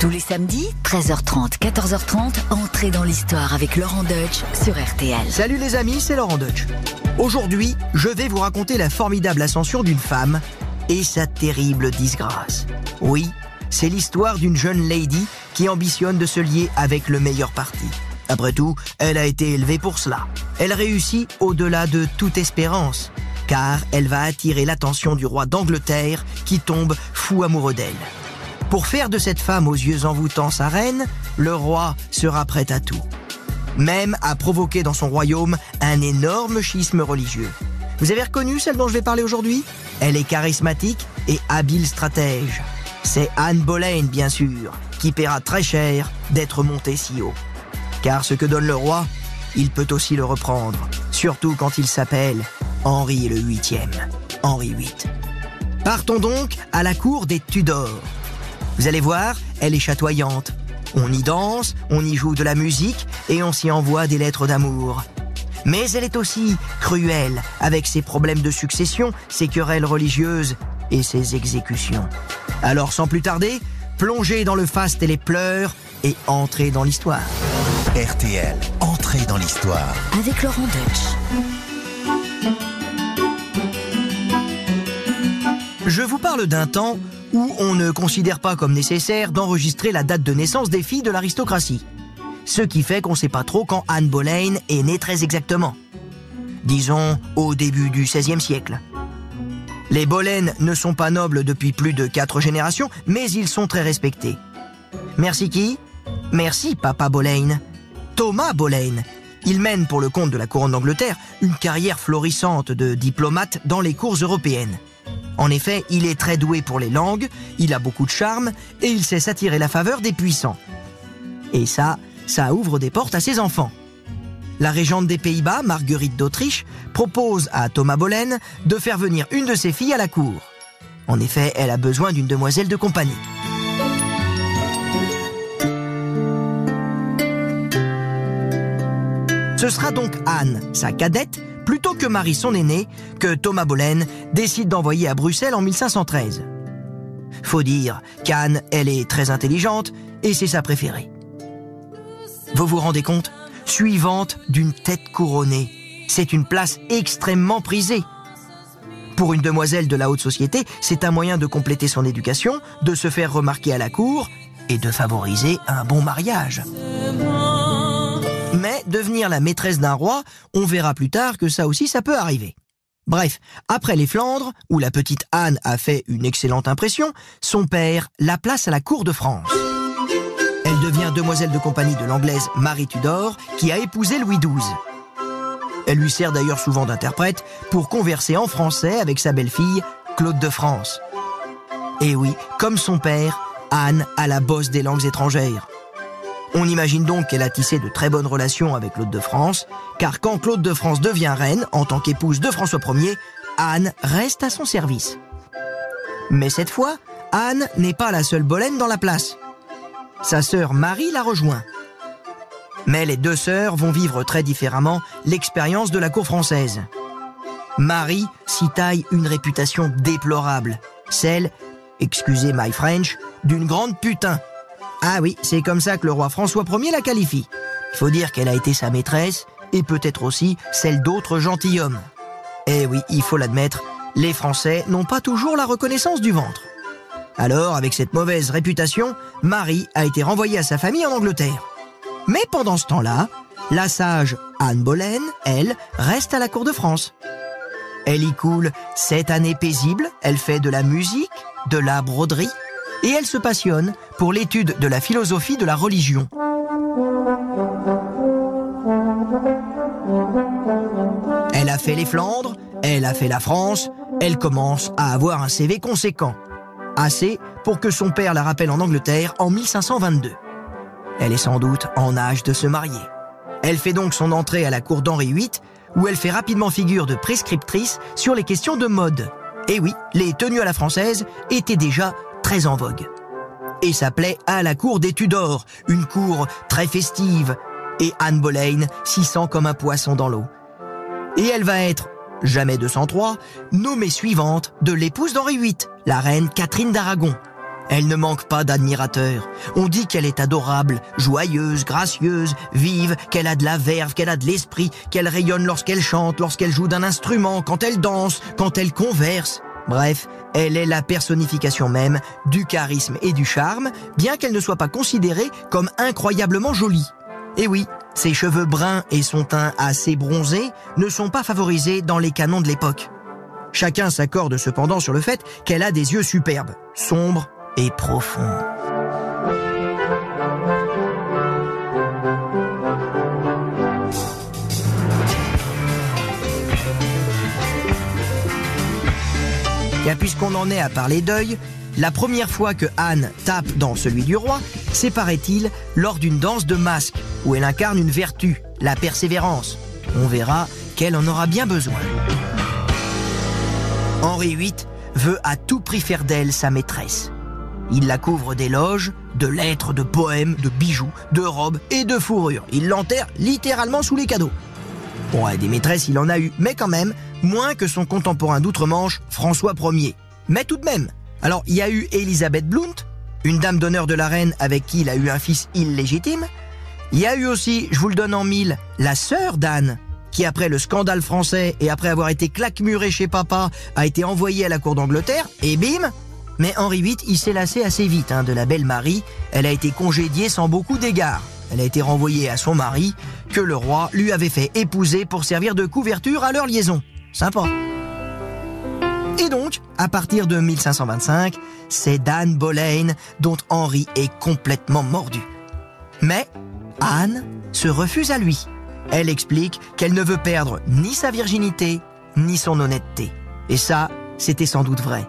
Tous les samedis, 13h30, 14h30, entrez dans l'histoire avec Laurent Deutsch sur RTL. Salut les amis, c'est Laurent Deutsch. Aujourd'hui, je vais vous raconter la formidable ascension d'une femme et sa terrible disgrâce. Oui, c'est l'histoire d'une jeune lady qui ambitionne de se lier avec le meilleur parti. Après tout, elle a été élevée pour cela. Elle réussit au-delà de toute espérance, car elle va attirer l'attention du roi d'Angleterre qui tombe fou amoureux d'elle. Pour faire de cette femme aux yeux envoûtants sa reine, le roi sera prêt à tout. Même à provoquer dans son royaume un énorme schisme religieux. Vous avez reconnu celle dont je vais parler aujourd'hui? Elle est charismatique et habile stratège. C'est Anne Boleyn, bien sûr, qui paiera très cher d'être montée si haut. Car ce que donne le roi, il peut aussi le reprendre, surtout quand il s'appelle Henri le Huitième, Henri VIII. Partons donc à la cour des Tudors. Vous allez voir, elle est chatoyante. On y danse, on y joue de la musique et on s'y envoie des lettres d'amour. Mais elle est aussi cruelle, avec ses problèmes de succession, ses querelles religieuses et ses exécutions. Alors sans plus tarder, plongez dans le faste et les pleurs et entrez dans l'histoire. RTL, entrez dans l'histoire. Avec Laurent Deutsch. Je vous parle d'un temps où on ne considère pas comme nécessaire d'enregistrer la date de naissance des filles de l'aristocratie. Ce qui fait qu'on ne sait pas trop quand Anne Boleyn est née très exactement. Disons au début du XVIe siècle. Les Boleyn ne sont pas nobles depuis plus de quatre générations, mais ils sont très respectés. Merci qui? Merci Papa Boleyn. Thomas Boleyn. Il mène pour le compte de la couronne d'Angleterre une carrière florissante de diplomate dans les cours européennes. En effet, il est très doué pour les langues, il a beaucoup de charme et il sait s'attirer la faveur des puissants. Et ça, ça ouvre des portes à ses enfants. La régente des Pays-Bas, Marguerite d'Autriche, propose à Thomas Boleyn de faire venir une de ses filles à la cour. En effet, elle a besoin d'une demoiselle de compagnie. Ce sera donc Anne, sa cadette, plutôt que Marie son aînée, que Thomas Boleyn décide d'envoyer à Bruxelles en 1513. Faut dire qu'Anne, elle est très intelligente et c'est sa préférée. Vous vous rendez compte? Suivante d'une tête couronnée. C'est une place extrêmement prisée. Pour une demoiselle de la haute société, c'est un moyen de compléter son éducation, de se faire remarquer à la cour et de favoriser un bon mariage. Mais devenir la maîtresse d'un roi, on verra plus tard que ça aussi ça peut arriver. Bref, après les Flandres, où la petite Anne a fait une excellente impression, son père la place à la cour de France. Elle devient demoiselle de compagnie de l'anglaise Marie Tudor, qui a épousé Louis XII. Elle lui sert d'ailleurs souvent d'interprète pour converser en français avec sa belle-fille, Claude de France. Et oui, comme son père, Anne a la bosse des langues étrangères. On imagine donc qu'elle a tissé de très bonnes relations avec Claude de France, car quand Claude de France devient reine, en tant qu'épouse de François Ier, Anne reste à son service. Mais cette fois, Anne n'est pas la seule Boleyn dans la place. Sa sœur Marie la rejoint. Mais les deux sœurs vont vivre très différemment l'expérience de la cour française. Marie s'y taille une réputation déplorable, celle, excusez my French, d'une grande putain. Ah oui, c'est comme ça que le roi François Ier la qualifie. Il faut dire qu'elle a été sa maîtresse et peut-être aussi celle d'autres gentilshommes. Eh oui, il faut l'admettre, les Français n'ont pas toujours la reconnaissance du ventre. Alors, avec cette mauvaise réputation, Marie a été renvoyée à sa famille en Angleterre. Mais pendant ce temps-là, la sage Anne Boleyn, elle, reste à la cour de France. Elle y coule sept années paisibles, elle fait de la musique, de la broderie, et elle se passionne pour l'étude de la philosophie de la religion. Elle a fait les Flandres, elle a fait la France, elle commence à avoir un CV conséquent. Assez pour que son père la rappelle en Angleterre en 1522. Elle est sans doute en âge de se marier. Elle fait donc son entrée à la cour d'Henri VIII, où elle fait rapidement figure de prescriptrice sur les questions de mode. Et oui, les tenues à la française étaient déjà très en vogue. Et s'appelait à la cour des Tudors, une cour très festive. Et Anne Boleyn s'y sent comme un poisson dans l'eau. Et elle va être, jamais 203, nommée suivante de l'épouse d'Henri VIII, la reine Catherine d'Aragon. Elle ne manque pas d'admirateurs. On dit qu'elle est adorable, joyeuse, gracieuse, vive, qu'elle a de la verve, qu'elle a de l'esprit, qu'elle rayonne lorsqu'elle chante, lorsqu'elle joue d'un instrument, quand elle danse, quand elle converse. Bref, elle est la personnification même du charisme et du charme, bien qu'elle ne soit pas considérée comme incroyablement jolie. Et oui, ses cheveux bruns et son teint assez bronzé ne sont pas favorisés dans les canons de l'époque. Chacun s'accorde cependant sur le fait qu'elle a des yeux superbes, sombres et profonds. Puisqu'on en est à parler deuil, la première fois que Anne tape dans celui du roi, c'est paraît-il lors d'une danse de masque où elle incarne une vertu, la persévérance. On verra qu'elle en aura bien besoin. Henri VIII veut à tout prix faire d'elle sa maîtresse. Il la couvre d'éloges, de lettres, de poèmes, de bijoux, de robes et de fourrures. Il l'enterre littéralement sous les cadeaux. Bon, des maîtresses, il en a eu, mais quand même, moins que son contemporain d'outre-Manche, François Ier. Mais tout de même. Alors, il y a eu Elisabeth Blount, une dame d'honneur de la reine avec qui il a eu un fils illégitime. Il y a eu aussi, je vous le donne en mille, la sœur d'Anne, qui après le scandale français et après avoir été claquemuré chez papa, a été envoyée à la cour d'Angleterre, et bim Mais Henri VIII, il s'est lassé assez vite hein, de la belle Marie, elle a été congédiée sans beaucoup d'égards. Elle a été renvoyée à son mari, que le roi lui avait fait épouser pour servir de couverture à leur liaison. Sympa. Et donc, à partir de 1525, c'est d'Anne Boleyn dont Henri est complètement mordu. Mais Anne se refuse à lui. Elle explique qu'elle ne veut perdre ni sa virginité, ni son honnêteté. Et ça, c'était sans doute vrai.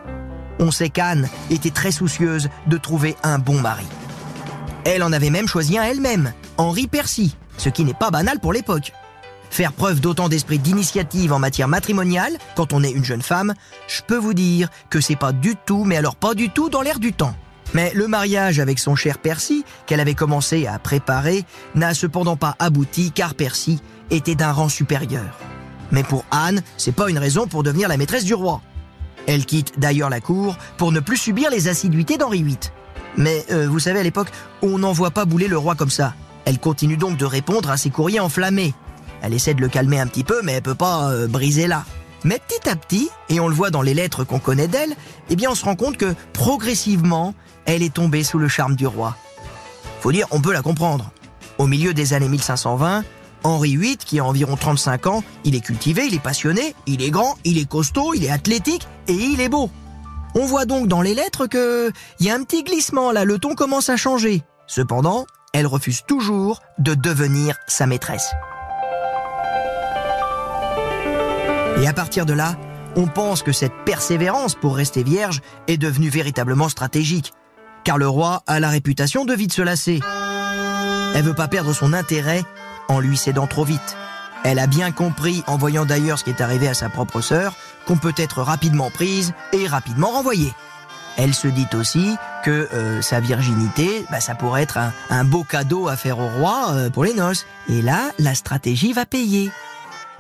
On sait qu'Anne était très soucieuse de trouver un bon mari. Elle en avait même choisi un elle-même, Henri Percy, ce qui n'est pas banal pour l'époque. Faire preuve d'autant d'esprit d'initiative en matière matrimoniale, quand on est une jeune femme, je peux vous dire que c'est pas du tout, mais alors pas du tout dans l'air du temps. Mais le mariage avec son cher Percy, qu'elle avait commencé à préparer, n'a cependant pas abouti car Percy était d'un rang supérieur. Mais pour Anne, c'est pas une raison pour devenir la maîtresse du roi. Elle quitte d'ailleurs la cour pour ne plus subir les assiduités d'Henri VIII. Mais euh, vous savez, à l'époque, on n'en voit pas bouler le roi comme ça. Elle continue donc de répondre à ses courriers enflammés. Elle essaie de le calmer un petit peu, mais elle peut pas euh, briser là. Mais petit à petit, et on le voit dans les lettres qu'on connaît d'elle, eh bien on se rend compte que progressivement, elle est tombée sous le charme du roi. Faut dire, on peut la comprendre. Au milieu des années 1520, Henri VIII, qui a environ 35 ans, il est cultivé, il est passionné, il est grand, il est costaud, il est athlétique et il est beau. On voit donc dans les lettres que y a un petit glissement là, le ton commence à changer. Cependant, elle refuse toujours de devenir sa maîtresse. Et à partir de là, on pense que cette persévérance pour rester vierge est devenue véritablement stratégique car le roi a la réputation de vite se lasser. Elle veut pas perdre son intérêt en lui cédant trop vite. Elle a bien compris, en voyant d'ailleurs ce qui est arrivé à sa propre sœur, qu'on peut être rapidement prise et rapidement renvoyée. Elle se dit aussi que euh, sa virginité, bah, ça pourrait être un, beau cadeau à faire au roi euh, pour les noces. Et là, la stratégie va payer.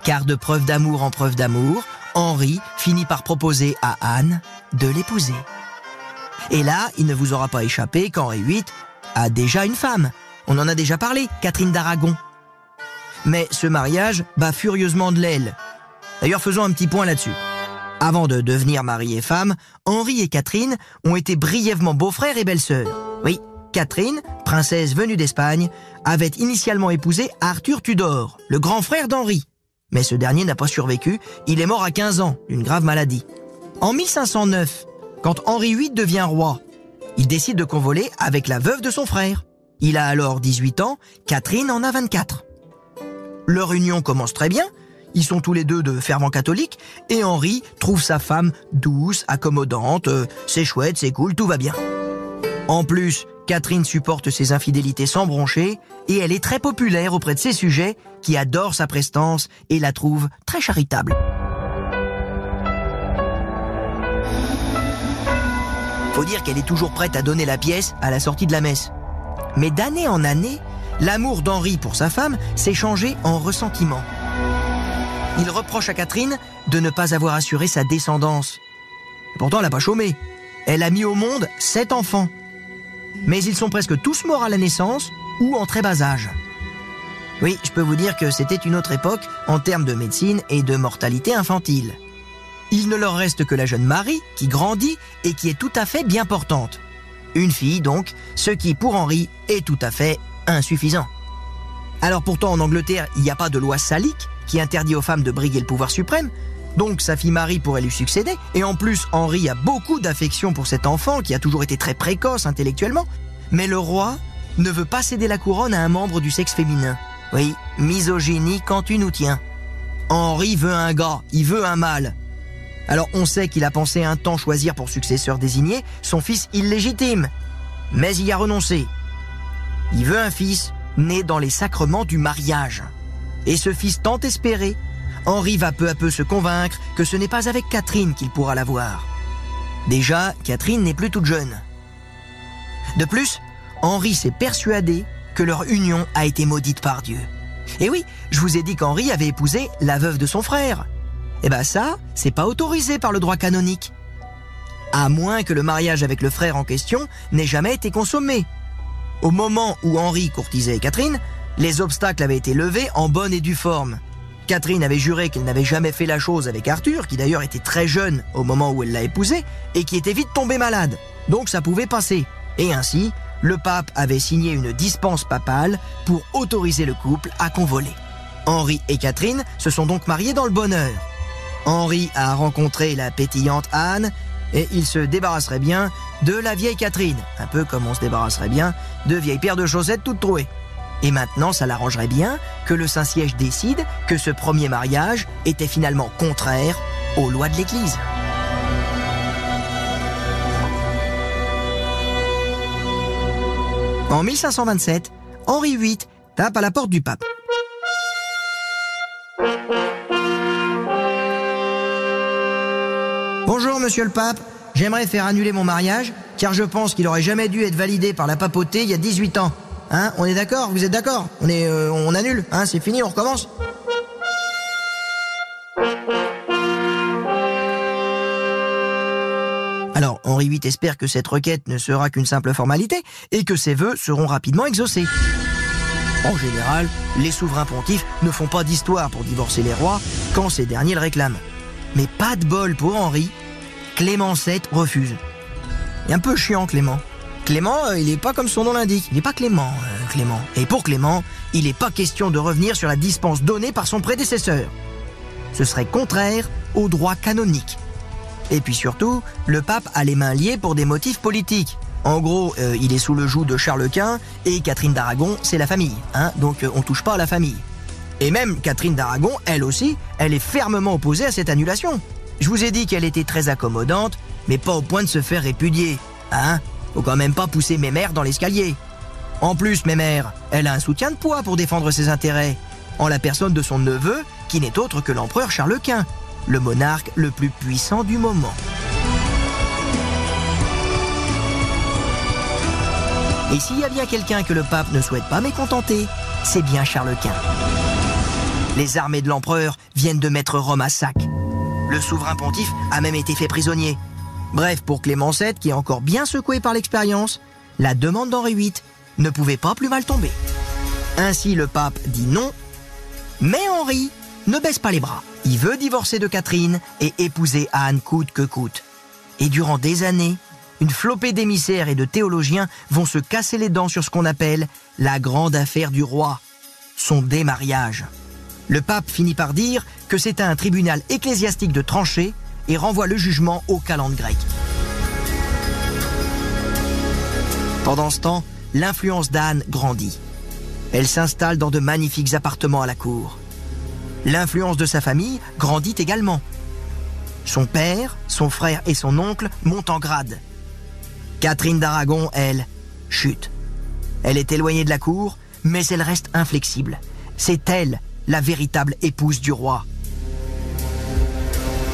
Car de preuve d'amour en preuve d'amour, Henri finit par proposer à Anne de l'épouser. Et là, il ne vous aura pas échappé qu'Henri VIII a déjà une femme. On en a déjà parlé, Catherine d'Aragon. Mais ce mariage bat furieusement de l'aile. D'ailleurs, faisons un petit point là-dessus. Avant de devenir mari et femme, Henri et Catherine ont été brièvement beaux-frères et belles-sœurs. Oui, Catherine, princesse venue d'Espagne, avait initialement épousé Arthur Tudor, le grand frère d'Henri. Mais ce dernier n'a pas survécu, il est mort à 15 ans d'une grave maladie. En 1509, quand Henri VIII devient roi, il décide de convoler avec la veuve de son frère. Il a alors 18 ans, Catherine en a 24. Leur union commence très bien, ils sont tous les deux de fervents catholiques, et Henri trouve sa femme douce, accommodante, euh, c'est chouette, c'est cool, tout va bien. En plus, Catherine supporte ses infidélités sans broncher, et elle est très populaire auprès de ses sujets, qui adorent sa prestance et la trouvent très charitable. Faut dire qu'elle est toujours prête à donner la pièce à la sortie de la messe. Mais d'année en année, l'amour d'Henri pour sa femme s'est changé en ressentiment. Il reproche à Catherine de ne pas avoir assuré sa descendance. Pourtant, elle n'a pas chômé. Elle a mis au monde sept enfants. Mais ils sont presque tous morts à la naissance ou en très bas âge. Oui, je peux vous dire que c'était une autre époque en termes de médecine et de mortalité infantile. Il ne leur reste que la jeune Marie qui grandit et qui est tout à fait bien portante. Une fille donc, ce qui pour Henri est tout à fait insuffisant. Alors pourtant en Angleterre, il n'y a pas de loi salique qui interdit aux femmes de briguer le pouvoir suprême, donc sa fille Marie pourrait lui succéder, et en plus Henri a beaucoup d'affection pour cet enfant qui a toujours été très précoce intellectuellement, mais le roi ne veut pas céder la couronne à un membre du sexe féminin. Oui, misogynie quand tu nous tiens. Henri veut un gars, il veut un mâle. Alors on sait qu'il a pensé un temps choisir pour successeur désigné son fils illégitime, mais il a renoncé. Il veut un fils né dans les sacrements du mariage. Et ce fils tant espéré, Henri va peu à peu se convaincre que ce n'est pas avec Catherine qu'il pourra l'avoir. Déjà, Catherine n'est plus toute jeune. De plus, Henri s'est persuadé que leur union a été maudite par Dieu. Et oui, je vous ai dit qu'Henri avait épousé la veuve de son frère. Eh ben ça, c'est pas autorisé par le droit canonique. À moins que le mariage avec le frère en question n'ait jamais été consommé. Au moment où Henri courtisait Catherine, les obstacles avaient été levés en bonne et due forme. Catherine avait juré qu'elle n'avait jamais fait la chose avec Arthur, qui d'ailleurs était très jeune au moment où elle l'a épousé, et qui était vite tombé malade. Donc ça pouvait passer. Et ainsi, le pape avait signé une dispense papale pour autoriser le couple à convoler. Henri et Catherine se sont donc mariés dans le bonheur. Henri a rencontré la pétillante Anne et il se débarrasserait bien de la vieille Catherine, un peu comme on se débarrasserait bien de vieilles paires de chaussettes toutes trouées. Et maintenant, ça l'arrangerait bien que le Saint-Siège décide que ce premier mariage était finalement contraire aux lois de l'Église. En 1527, Henri VIII tape à la porte du pape. Bonjour, monsieur le pape. J'aimerais faire annuler mon mariage, car je pense qu'il aurait jamais dû être validé par la papauté il y a 18 ans. Hein On est d'accord Vous êtes d'accord On est, euh, on annule Hein C'est fini, on recommence Alors, Henri VIII espère que cette requête ne sera qu'une simple formalité et que ses vœux seront rapidement exaucés. En général, les souverains pontifs ne font pas d'histoire pour divorcer les rois quand ces derniers le réclament. Mais pas de bol pour Henri, Clément VII refuse. Est un peu chiant Clément. Clément, euh, il n'est pas comme son nom l'indique. Il n'est pas Clément, euh, Clément. Et pour Clément, il n'est pas question de revenir sur la dispense donnée par son prédécesseur. Ce serait contraire au droit canonique. Et puis surtout, le pape a les mains liées pour des motifs politiques. En gros, euh, il est sous le joug de Charles Quint et Catherine d'Aragon, c'est la famille. Hein donc on touche pas à la famille. Et même Catherine d'Aragon, elle aussi, elle est fermement opposée à cette annulation. Je vous ai dit qu'elle était très accommodante, mais pas au point de se faire répudier. Hein Faut quand même pas pousser mes mères dans l'escalier. En plus, mes mères, elle a un soutien de poids pour défendre ses intérêts, en la personne de son neveu, qui n'est autre que l'empereur Charles Quint, le monarque le plus puissant du moment. Et s'il y a bien quelqu'un que le pape ne souhaite pas mécontenter, c'est bien Charles Quint. Les armées de l'empereur viennent de mettre Rome à sac. Le souverain pontife a même été fait prisonnier. Bref, pour Clément VII, qui est encore bien secoué par l'expérience, la demande d'Henri VIII ne pouvait pas plus mal tomber. Ainsi, le pape dit non, mais Henri ne baisse pas les bras. Il veut divorcer de Catherine et épouser Anne coûte que coûte. Et durant des années, une flopée d'émissaires et de théologiens vont se casser les dents sur ce qu'on appelle la grande affaire du roi, son démariage. Le pape finit par dire que c'est à un tribunal ecclésiastique de trancher et renvoie le jugement au calendrier grec. Pendant ce temps, l'influence d'Anne grandit. Elle s'installe dans de magnifiques appartements à la cour. L'influence de sa famille grandit également. Son père, son frère et son oncle montent en grade. Catherine d'Aragon, elle, chute. Elle est éloignée de la cour, mais elle reste inflexible. C'est elle, la véritable épouse du roi.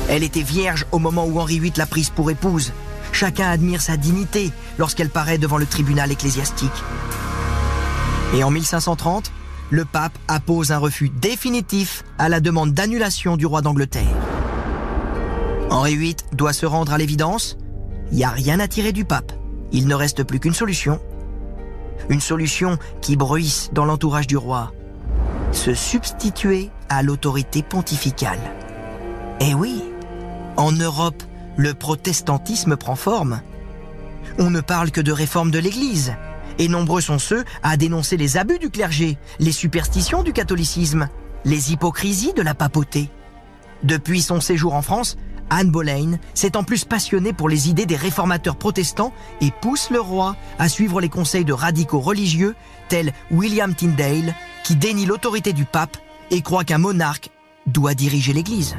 Elle était vierge au moment où Henri VIII l'a prise pour épouse. Chacun admire sa dignité lorsqu'elle paraît devant le tribunal ecclésiastique. Et en 1530, le pape appose un refus définitif à la demande d'annulation du roi d'Angleterre. Henri VIII doit se rendre à l'évidence, il n'y a rien à tirer du pape. Il ne reste plus qu'une solution. Une solution qui bruisse dans l'entourage du roi. Se substituer à l'autorité pontificale. Eh oui, en Europe, le protestantisme prend forme. On ne parle que de réforme de l'Église, et nombreux sont ceux à dénoncer les abus du clergé, les superstitions du catholicisme, les hypocrisies de la papauté. Depuis son séjour en France, Anne Boleyn s'est en plus passionnée pour les idées des réformateurs protestants et pousse le roi à suivre les conseils de radicaux religieux tels William Tyndale, qui dénie l'autorité du pape et croit qu'un monarque doit diriger l'Église.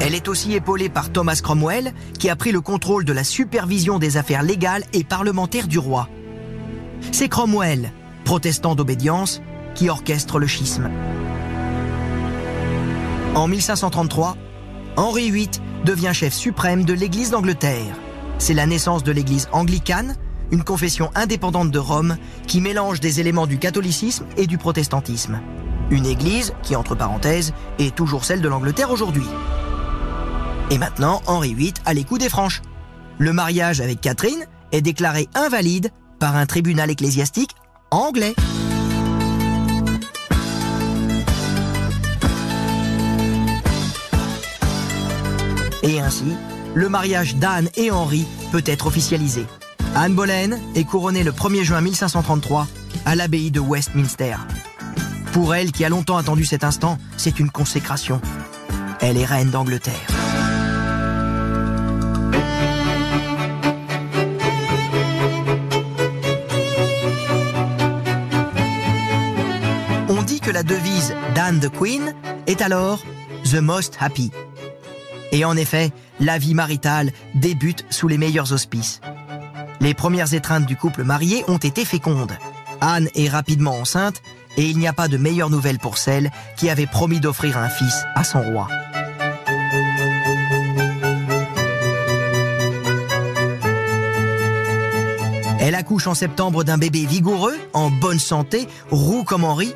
Elle est aussi épaulée par Thomas Cromwell, qui a pris le contrôle de la supervision des affaires légales et parlementaires du roi. C'est Cromwell, protestant d'obédience, qui orchestre le schisme. En 1533, Henri VIII devient chef suprême de l'Église d'Angleterre. C'est la naissance de l'Église anglicane, une confession indépendante de Rome qui mélange des éléments du catholicisme et du protestantisme. Une Église qui, entre parenthèses, est toujours celle de l'Angleterre aujourd'hui. Et maintenant, Henri VIII a les coups des franches. Le mariage avec Catherine est déclaré invalide par un tribunal ecclésiastique anglais. Et ainsi, le mariage d'Anne et Henri peut être officialisé. Anne Boleyn est couronnée le 1er juin 1533 à l'abbaye de Westminster. Pour elle, qui a longtemps attendu cet instant, c'est une consécration. Elle est reine d'Angleterre. La devise d'Anne the Queen est alors The Most Happy. Et en effet, la vie maritale débute sous les meilleurs auspices. Les premières étreintes du couple marié ont été fécondes. Anne est rapidement enceinte et il n'y a pas de meilleure nouvelle pour celle qui avait promis d'offrir un fils à son roi. Elle accouche en septembre d'un bébé vigoureux, en bonne santé, roux comme Henri,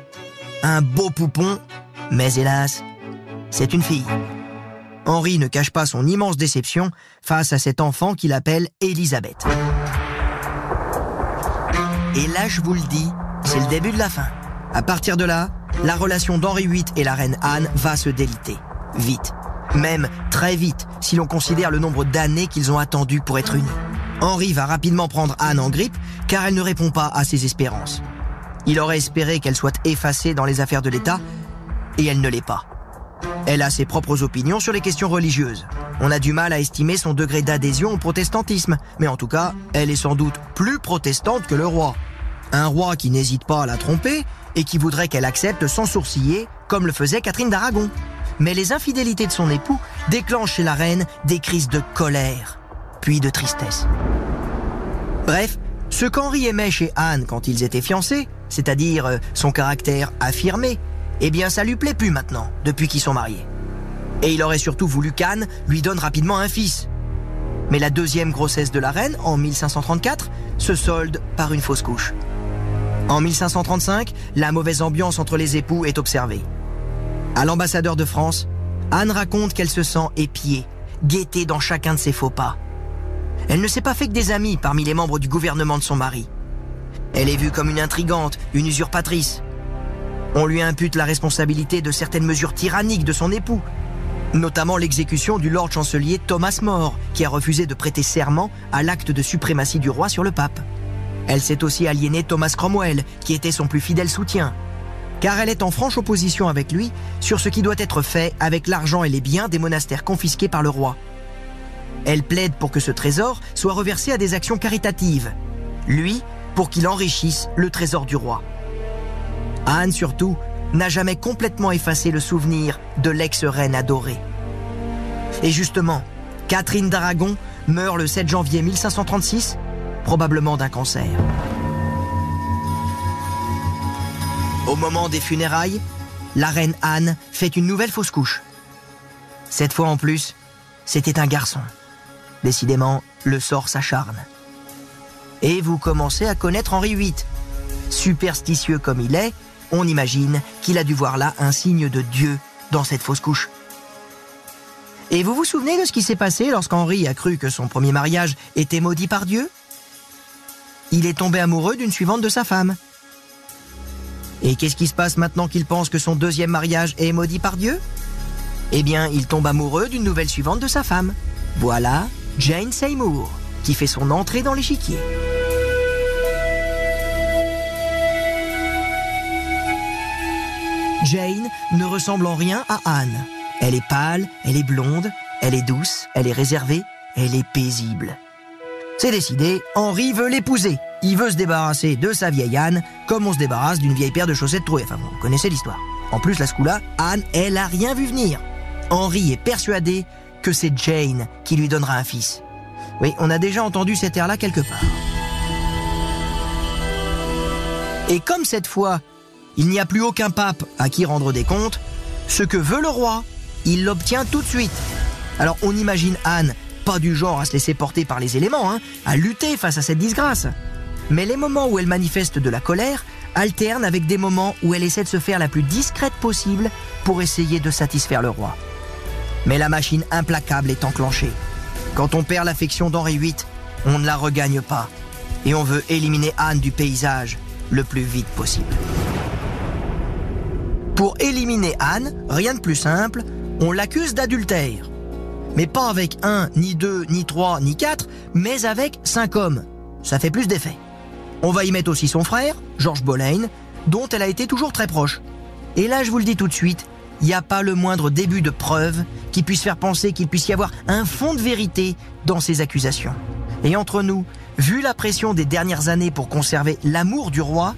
un beau poupon, mais hélas, c'est une fille. Henri ne cache pas son immense déception face à cet enfant qu'il appelle Elisabeth. Et là, je vous le dis, c'est le début de la fin. À partir de là, la relation d'Henri VIII et la reine Anne va se déliter. Vite. Même très vite, si l'on considère le nombre d'années qu'ils ont attendu pour être unis. Henri va rapidement prendre Anne en grippe, car elle ne répond pas à ses espérances. Il aurait espéré qu'elle soit effacée dans les affaires de l'État, et elle ne l'est pas. Elle a ses propres opinions sur les questions religieuses. On a du mal à estimer son degré d'adhésion au protestantisme, mais en tout cas, elle est sans doute plus protestante que le roi. Un roi qui n'hésite pas à la tromper et qui voudrait qu'elle accepte sans sourciller, comme le faisait Catherine d'Aragon. Mais les infidélités de son époux déclenchent chez la reine des crises de colère, puis de tristesse. Bref, ce qu'Henri aimait chez Anne quand ils étaient fiancés, c'est-à-dire euh, son caractère affirmé, eh bien ça lui plaît plus maintenant, depuis qu'ils sont mariés. Et il aurait surtout voulu qu'Anne lui donne rapidement un fils. Mais la deuxième grossesse de la reine, en 1534, se solde par une fausse couche. En 1535, la mauvaise ambiance entre les époux est observée. À l'ambassadeur de France, Anne raconte qu'elle se sent épiée, guettée dans chacun de ses faux pas. Elle ne s'est pas fait que des amis parmi les membres du gouvernement de son mari. Elle est vue comme une intrigante, une usurpatrice. On lui impute la responsabilité de certaines mesures tyranniques de son époux, notamment l'exécution du Lord chancelier Thomas More, qui a refusé de prêter serment à l'acte de suprématie du roi sur le pape. Elle s'est aussi aliénée Thomas Cromwell, qui était son plus fidèle soutien, car elle est en franche opposition avec lui sur ce qui doit être fait avec l'argent et les biens des monastères confisqués par le roi. Elle plaide pour que ce trésor soit reversé à des actions caritatives, lui pour qu'il enrichisse le trésor du roi. Anne, surtout, n'a jamais complètement effacé le souvenir de l'ex-reine adorée. Et justement, Catherine d'Aragon meurt le 7 janvier 1536, probablement d'un cancer. Au moment des funérailles, la reine Anne fait une nouvelle fausse couche. Cette fois en plus, c'était un garçon. Décidément, le sort s'acharne. Et vous commencez à connaître Henri VIII. Superstitieux comme il est, on imagine qu'il a dû voir là un signe de Dieu dans cette fausse couche. Et vous vous souvenez de ce qui s'est passé lorsqu'Henri a cru que son premier mariage était maudit par Dieu? Il est tombé amoureux d'une suivante de sa femme. Et qu'est-ce qui se passe maintenant qu'il pense que son deuxième mariage est maudit par Dieu? Eh bien, il tombe amoureux d'une nouvelle suivante de sa femme. Voilà Jane Seymour, qui fait son entrée dans l'échiquier. Jane ne ressemble en rien à Anne. Elle est pâle, elle est blonde, elle est douce, elle est réservée, elle est paisible. C'est décidé, Henri veut l'épouser. Il veut se débarrasser de sa vieille Anne, comme on se débarrasse d'une vieille paire de chaussettes trouées. Enfin, vous connaissez l'histoire. En plus, la ce Anne, elle a rien vu venir. Henri est persuadé que c'est Jane qui lui donnera un fils. Oui, on a déjà entendu cet air-là quelque part. Et comme cette fois, il n'y a plus aucun pape à qui rendre des comptes, ce que veut le roi, il l'obtient tout de suite. Alors on imagine Anne pas du genre à se laisser porter par les éléments, hein, à lutter face à cette disgrâce. Mais les moments où elle manifeste de la colère alternent avec des moments où elle essaie de se faire la plus discrète possible pour essayer de satisfaire le roi. Mais la machine implacable est enclenchée. Quand on perd l'affection d'Henri VIII, on ne la regagne pas. Et on veut éliminer Anne du paysage le plus vite possible. Pour éliminer Anne, rien de plus simple, on l'accuse d'adultère. Mais pas avec un, ni deux, ni trois, ni quatre, mais avec cinq hommes. Ça fait plus d'effet. On va y mettre aussi son frère, George Boleyn, dont elle a été toujours très proche. Et là, je vous le dis tout de suite, il n'y a pas le moindre début de preuve qui puisse faire penser qu'il puisse y avoir un fond de vérité dans ces accusations. Et entre nous, vu la pression des dernières années pour conserver l'amour du roi,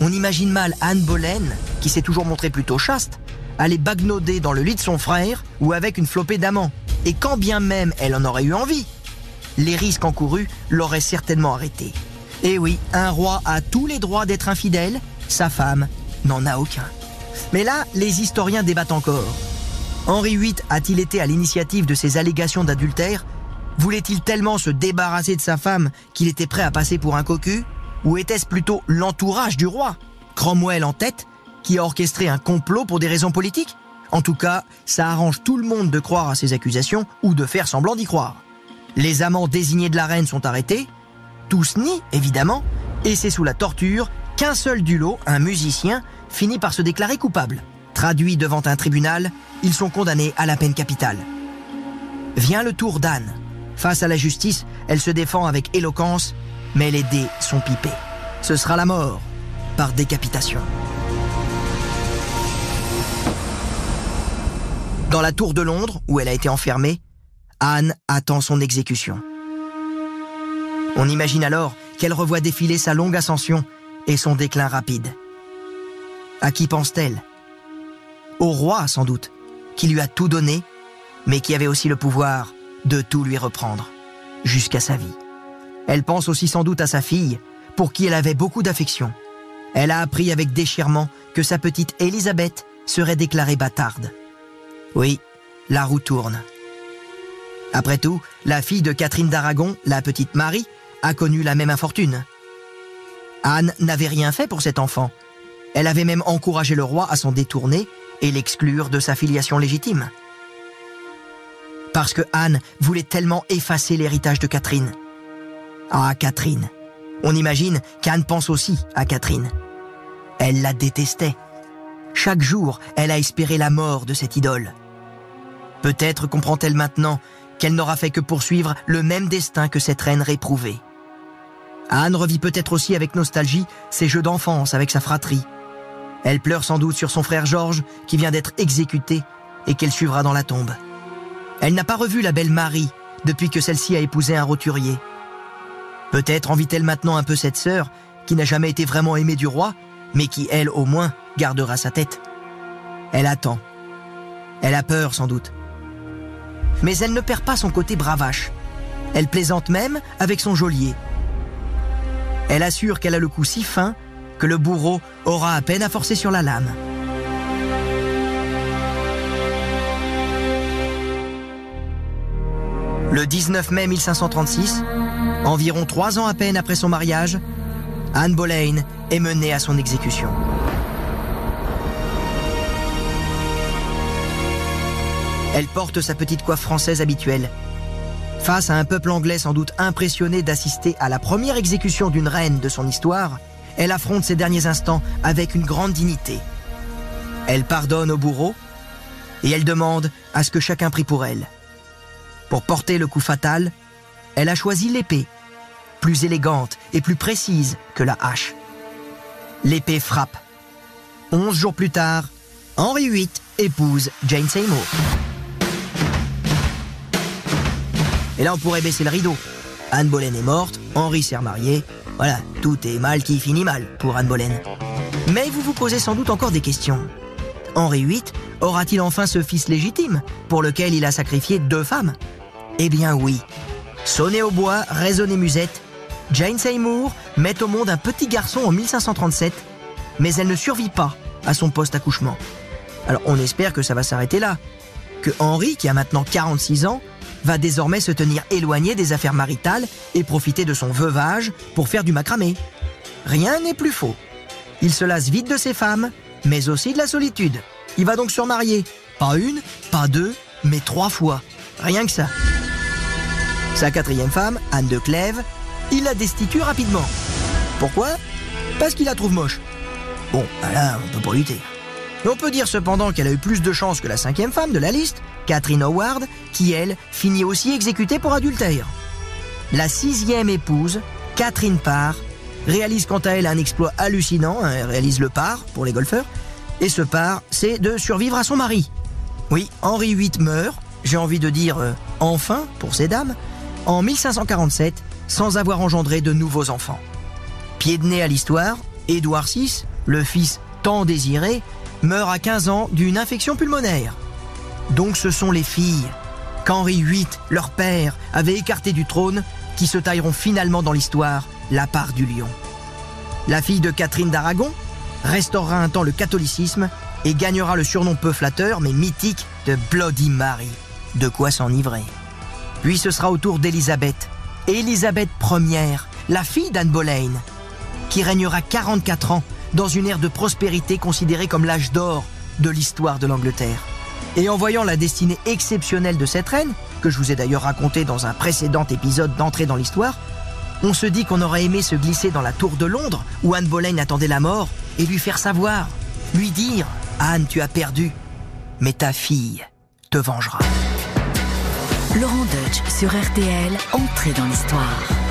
on imagine mal Anne Boleyn, qui s'est toujours montrée plutôt chaste, aller bagnoder dans le lit de son frère ou avec une flopée d'amants. Et quand bien même elle en aurait eu envie, les risques encourus l'auraient certainement arrêté. Et oui, un roi a tous les droits d'être infidèle, sa femme n'en a aucun. Mais là, les historiens débattent encore. Henri VIII a-t-il été à l'initiative de ces allégations d'adultère? Voulait-il tellement se débarrasser de sa femme qu'il était prêt à passer pour un cocu? Ou était-ce plutôt l'entourage du roi, Cromwell en tête, qui a orchestré un complot pour des raisons politiques? En tout cas, ça arrange tout le monde de croire à ces accusations ou de faire semblant d'y croire. Les amants désignés de la reine sont arrêtés, tous nient évidemment, et c'est sous la torture qu'un seul du lot, un musicien, finit par se déclarer coupable. Traduits devant un tribunal, ils sont condamnés à la peine capitale. Vient le tour d'Anne. Face à la justice, elle se défend avec éloquence, mais les dés sont pipés. Ce sera la mort par décapitation. Dans la tour de Londres, où elle a été enfermée, Anne attend son exécution. On imagine alors qu'elle revoit défiler sa longue ascension et son déclin rapide. À qui pense-t-elle? Au roi, sans doute, qui lui a tout donné, mais qui avait aussi le pouvoir de tout lui reprendre, jusqu'à sa vie. Elle pense aussi sans doute à sa fille, pour qui elle avait beaucoup d'affection. Elle a appris avec déchirement que sa petite Élisabeth serait déclarée bâtarde. Oui, la roue tourne. Après tout, la fille de Catherine d'Aragon, la petite Marie, a connu la même infortune. Anne n'avait rien fait pour cet enfant, elle avait même encouragé le roi à s'en détourner et l'exclure de sa filiation légitime. Parce que Anne voulait tellement effacer l'héritage de Catherine. Ah, Catherine. On imagine qu'Anne pense aussi à Catherine. Elle la détestait. Chaque jour, elle a espéré la mort de cette idole. Peut-être comprend-elle maintenant qu'elle n'aura fait que poursuivre le même destin que cette reine réprouvée. Anne revit peut-être aussi avec nostalgie ses jeux d'enfance avec sa fratrie, elle pleure sans doute sur son frère Georges, qui vient d'être exécuté et qu'elle suivra dans la tombe. Elle n'a pas revu la belle Marie depuis que celle-ci a épousé un roturier. Peut-être envie-t-elle maintenant un peu cette sœur, qui n'a jamais été vraiment aimée du roi, mais qui, elle, au moins, gardera sa tête. Elle attend. Elle a peur, sans doute. Mais elle ne perd pas son côté bravache. Elle plaisante même avec son geôlier. Elle assure qu'elle a le cou si fin que le bourreau aura à peine à forcer sur la lame. Le 19 mai 1536, environ trois ans à peine après son mariage, Anne Boleyn est menée à son exécution. Elle porte sa petite coiffe française habituelle. Face à un peuple anglais sans doute impressionné d'assister à la première exécution d'une reine de son histoire, elle affronte ses derniers instants avec une grande dignité. Elle pardonne au bourreau et elle demande à ce que chacun prie pour elle. Pour porter le coup fatal, elle a choisi l'épée, plus élégante et plus précise que la hache. L'épée frappe. Onze jours plus tard, Henri VIII épouse Jane Seymour. Et là, on pourrait baisser le rideau. Anne Boleyn est morte, Henri s'est remarié. Voilà, tout est mal qui finit mal pour Anne Boleyn. Mais vous vous posez sans doute encore des questions. Henri VIII aura-t-il enfin ce fils légitime pour lequel il a sacrifié deux femmes? Eh bien oui. Sonné au bois, résonné musette, Jane Seymour met au monde un petit garçon en 1537, mais elle ne survit pas à son post-accouchement. Alors on espère que ça va s'arrêter là, que Henri, qui a maintenant 46 ans, va désormais se tenir éloigné des affaires maritales et profiter de son veuvage pour faire du macramé. Rien n'est plus faux. Il se lasse vite de ses femmes, mais aussi de la solitude. Il va donc se remarier. Pas une, pas deux, mais trois fois. Rien que ça. Sa quatrième femme, Anne de Clèves, il la destitue rapidement. Pourquoi? Parce qu'il la trouve moche. Bon, bah là, on peut pas lutter. On peut dire cependant qu'elle a eu plus de chance que la cinquième femme de la liste, Catherine Howard, qui elle finit aussi exécutée pour adultère. La sixième épouse, Catherine Parr, réalise quant à elle un exploit hallucinant, hein, elle réalise le par pour les golfeurs, et ce par, c'est de survivre à son mari. Oui, Henri VIII meurt, j'ai envie de dire euh, enfin pour ces dames, en 1547, sans avoir engendré de nouveaux enfants. Pied de nez à l'histoire, Édouard VI, le fils tant désiré, meurt à 15 ans d'une infection pulmonaire. Donc ce sont les filles qu'Henri VIII, leur père, avait écartées du trône qui se tailleront finalement dans l'histoire la part du lion. La fille de Catherine d'Aragon restaurera un temps le catholicisme et gagnera le surnom peu flatteur mais mythique de Bloody Mary. De quoi s'enivrer. Puis ce sera au tour d'Élisabeth, Élisabeth Ier, la fille d'Anne Boleyn, qui régnera 44 ans dans une ère de prospérité considérée comme l'âge d'or de l'histoire de l'Angleterre. Et en voyant la destinée exceptionnelle de cette reine, que je vous ai d'ailleurs raconté dans un précédent épisode d'entrée dans l'histoire, on se dit qu'on aurait aimé se glisser dans la tour de Londres où Anne Boleyn attendait la mort et lui faire savoir, lui dire Anne, tu as perdu, mais ta fille te vengera. Laurent Deutsch sur RTL, entrée dans l'histoire.